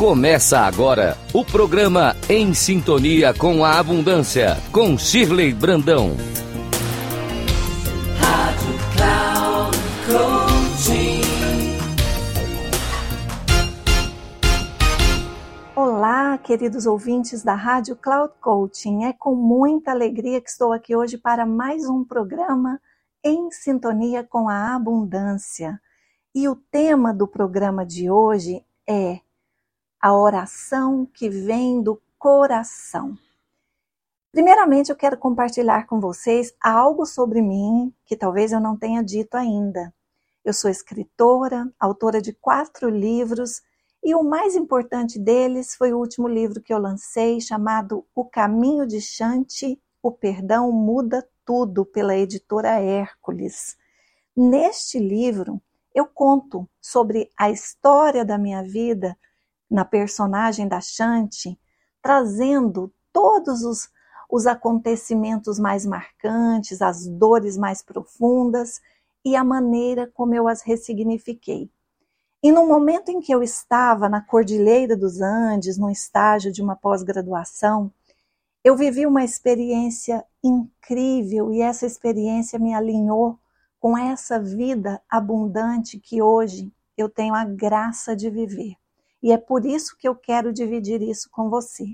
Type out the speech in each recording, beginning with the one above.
Começa agora o programa Em Sintonia com a Abundância, com Shirley Brandão. Rádio Cloud Olá, queridos ouvintes da Rádio Cloud Coaching. É com muita alegria que estou aqui hoje para mais um programa Em Sintonia com a Abundância. E o tema do programa de hoje é a oração que vem do coração. Primeiramente, eu quero compartilhar com vocês algo sobre mim que talvez eu não tenha dito ainda. Eu sou escritora, autora de quatro livros e o mais importante deles foi o último livro que eu lancei, chamado O Caminho de Chante, O Perdão Muda Tudo, pela editora Hércules. Neste livro, eu conto sobre a história da minha vida na personagem da Chante, trazendo todos os, os acontecimentos mais marcantes, as dores mais profundas e a maneira como eu as ressignifiquei. E no momento em que eu estava na Cordilheira dos Andes, no estágio de uma pós-graduação, eu vivi uma experiência incrível e essa experiência me alinhou com essa vida abundante que hoje eu tenho a graça de viver. E é por isso que eu quero dividir isso com você.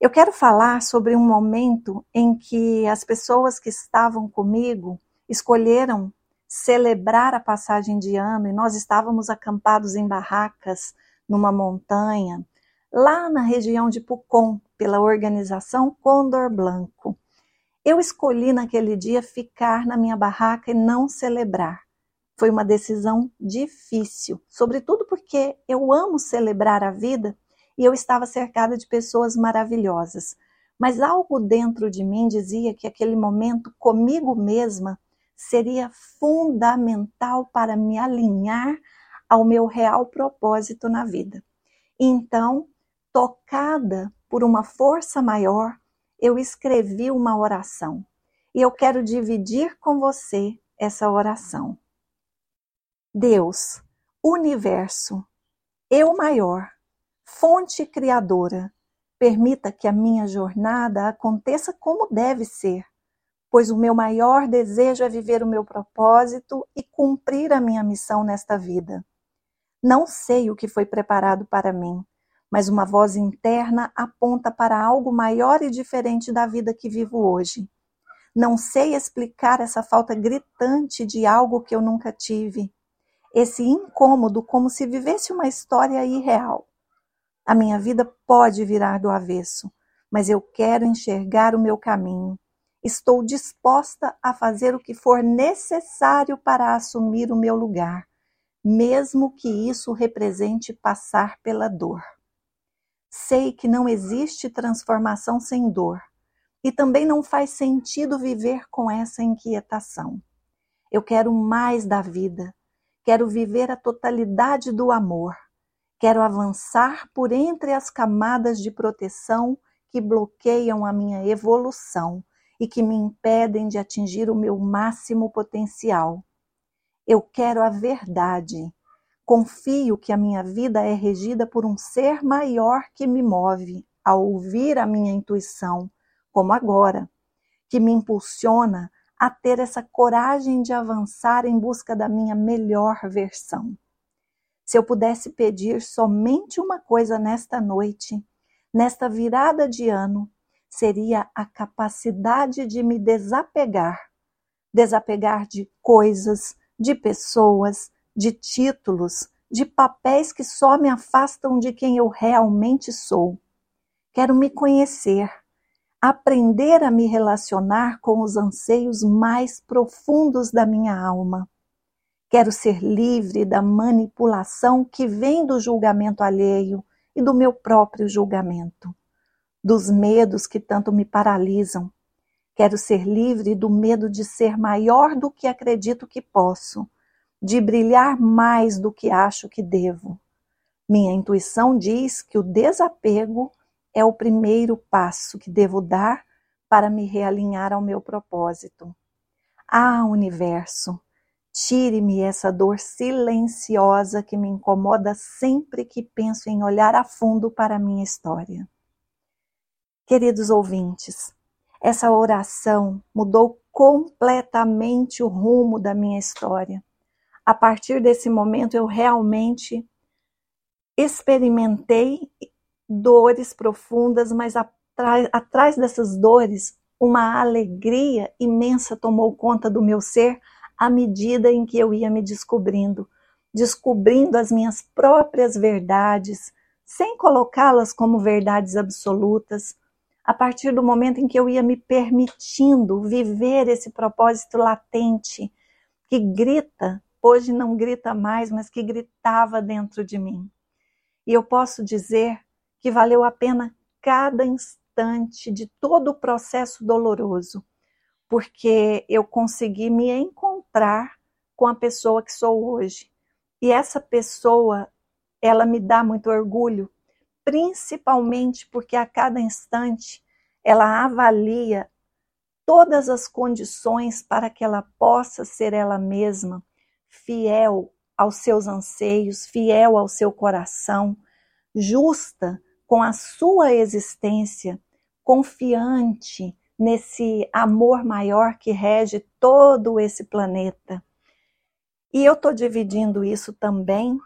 Eu quero falar sobre um momento em que as pessoas que estavam comigo escolheram celebrar a passagem de ano e nós estávamos acampados em barracas numa montanha, lá na região de Pucon, pela organização Condor Blanco. Eu escolhi naquele dia ficar na minha barraca e não celebrar. Foi uma decisão difícil, sobretudo porque eu amo celebrar a vida e eu estava cercada de pessoas maravilhosas. Mas algo dentro de mim dizia que aquele momento comigo mesma seria fundamental para me alinhar ao meu real propósito na vida. Então, tocada por uma força maior, eu escrevi uma oração e eu quero dividir com você essa oração. Deus, universo, eu maior, fonte criadora, permita que a minha jornada aconteça como deve ser, pois o meu maior desejo é viver o meu propósito e cumprir a minha missão nesta vida. Não sei o que foi preparado para mim, mas uma voz interna aponta para algo maior e diferente da vida que vivo hoje. Não sei explicar essa falta gritante de algo que eu nunca tive esse incômodo como se vivesse uma história irreal. A minha vida pode virar do avesso, mas eu quero enxergar o meu caminho. Estou disposta a fazer o que for necessário para assumir o meu lugar, mesmo que isso represente passar pela dor. Sei que não existe transformação sem dor, e também não faz sentido viver com essa inquietação. Eu quero mais da vida Quero viver a totalidade do amor. Quero avançar por entre as camadas de proteção que bloqueiam a minha evolução e que me impedem de atingir o meu máximo potencial. Eu quero a verdade. Confio que a minha vida é regida por um ser maior que me move a ouvir a minha intuição, como agora, que me impulsiona a ter essa coragem de avançar em busca da minha melhor versão. Se eu pudesse pedir somente uma coisa nesta noite, nesta virada de ano, seria a capacidade de me desapegar desapegar de coisas, de pessoas, de títulos, de papéis que só me afastam de quem eu realmente sou. Quero me conhecer, aprender a me relacionar com os anseios mais profundos da minha alma. Quero ser livre da manipulação que vem do julgamento alheio e do meu próprio julgamento, dos medos que tanto me paralisam. Quero ser livre do medo de ser maior do que acredito que posso, de brilhar mais do que acho que devo. Minha intuição diz que o desapego é o primeiro passo que devo dar para me realinhar ao meu propósito. Ah, universo, Tire-me essa dor silenciosa que me incomoda sempre que penso em olhar a fundo para a minha história. Queridos ouvintes, essa oração mudou completamente o rumo da minha história. A partir desse momento, eu realmente experimentei dores profundas, mas atrás dessas dores, uma alegria imensa tomou conta do meu ser à medida em que eu ia me descobrindo, descobrindo as minhas próprias verdades, sem colocá-las como verdades absolutas, a partir do momento em que eu ia me permitindo viver esse propósito latente que grita, hoje não grita mais, mas que gritava dentro de mim. E eu posso dizer que valeu a pena cada instante de todo o processo doloroso, porque eu consegui me encontrar com a pessoa que sou hoje. E essa pessoa, ela me dá muito orgulho, principalmente porque a cada instante ela avalia todas as condições para que ela possa ser ela mesma, fiel aos seus anseios, fiel ao seu coração, justa com a sua existência, confiante nesse amor maior que rege todo esse planeta. E eu estou dividindo isso também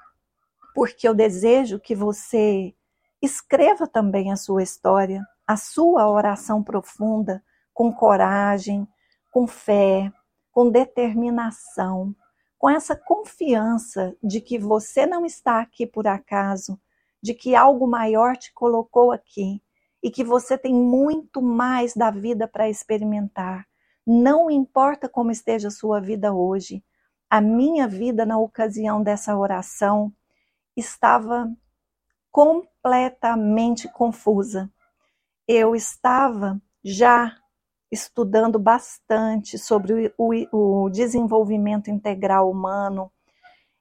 porque eu desejo que você escreva também a sua história, a sua oração profunda, com coragem, com fé, com determinação, com essa confiança de que você não está aqui por acaso, de que algo maior te colocou aqui e que você tem muito mais da vida para experimentar. Não importa como esteja a sua vida hoje, a minha vida na ocasião dessa oração estava completamente confusa. Eu estava já estudando bastante sobre o, o, desenvolvimento integral humano,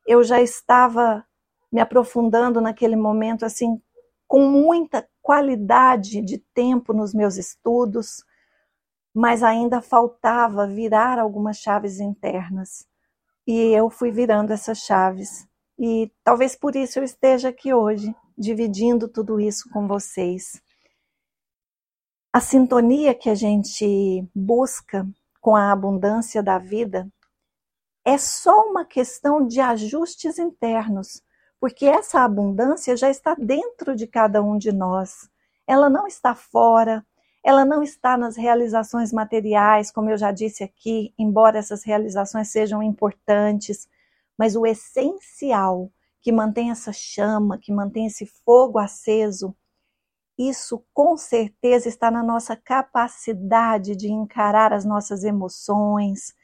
eu já estava me aprofundando naquele momento assim com muita qualidade de tempo nos meus estudos, mas ainda faltava virar algumas chaves internas. E eu fui virando essas chaves. E talvez por isso eu esteja aqui hoje, dividindo tudo isso com vocês. A sintonia que a gente busca com a abundância da vida é só uma questão de ajustes internos porque essa abundância já está dentro de cada um de nós. Ela não está fora, ela não está nas realizações materiais, como eu já disse aqui, embora essas realizações sejam importantes, mas o essencial que mantém essa chama, que mantém esse fogo aceso, isso com certeza está na nossa capacidade de encarar as nossas emoções,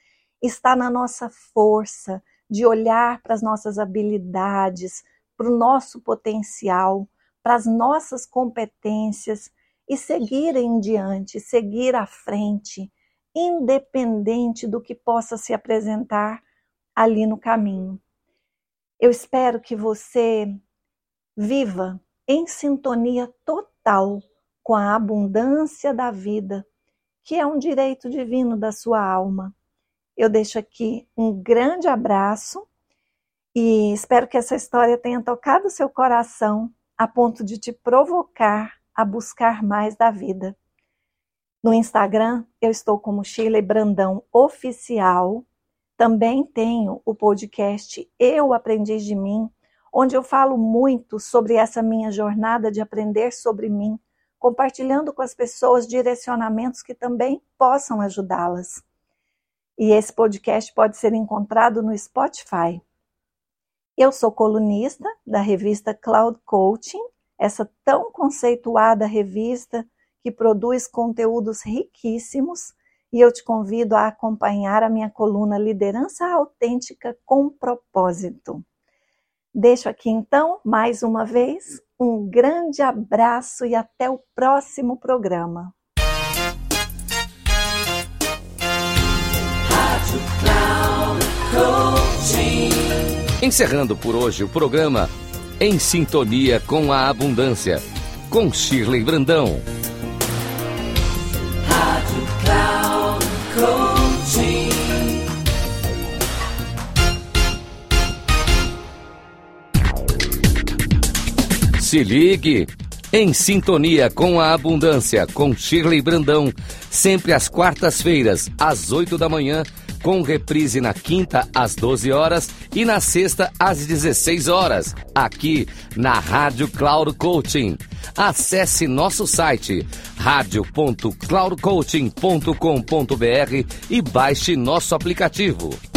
está na nossa força, de olhar para as nossas habilidades, para o nosso potencial, para as nossas competências e seguir em diante, seguir à frente, independente do que possa se apresentar ali no caminho. Eu espero que você viva em sintonia total com a abundância da vida, que é um direito divino da sua alma eu deixo aqui um grande abraço e espero que essa história tenha tocado o seu coração a ponto de te provocar a buscar mais da vida. No Instagram, eu estou como Shirley Brandão Oficial. Também tenho o podcast Eu Aprendi de Mim, onde eu falo muito sobre essa minha jornada de aprender sobre mim, compartilhando com as pessoas direcionamentos que também possam ajudá-las e esse podcast pode ser encontrado no Spotify. Eu sou colunista da revista Cloud Coaching, essa tão conceituada revista que produz conteúdos riquíssimos, e eu te convido a acompanhar a minha coluna Liderança Autêntica com Propósito. Deixo aqui então, mais uma vez, um grande abraço e até o próximo programa. Encerrando por hoje o programa Em Sintonia com a Abundância, com Shirley Brandão. Rádio Cloud Se ligue em Sintonia com a Abundância, com Shirley Brandão, sempre às quartas-feiras, às oito da manhã com reprise na quinta às 12 horas e na sexta às 16 horas, aqui na Rádio Cloud Coaching. Acesse nosso site radio.cloudcoaching.com.br e baixe nosso aplicativo.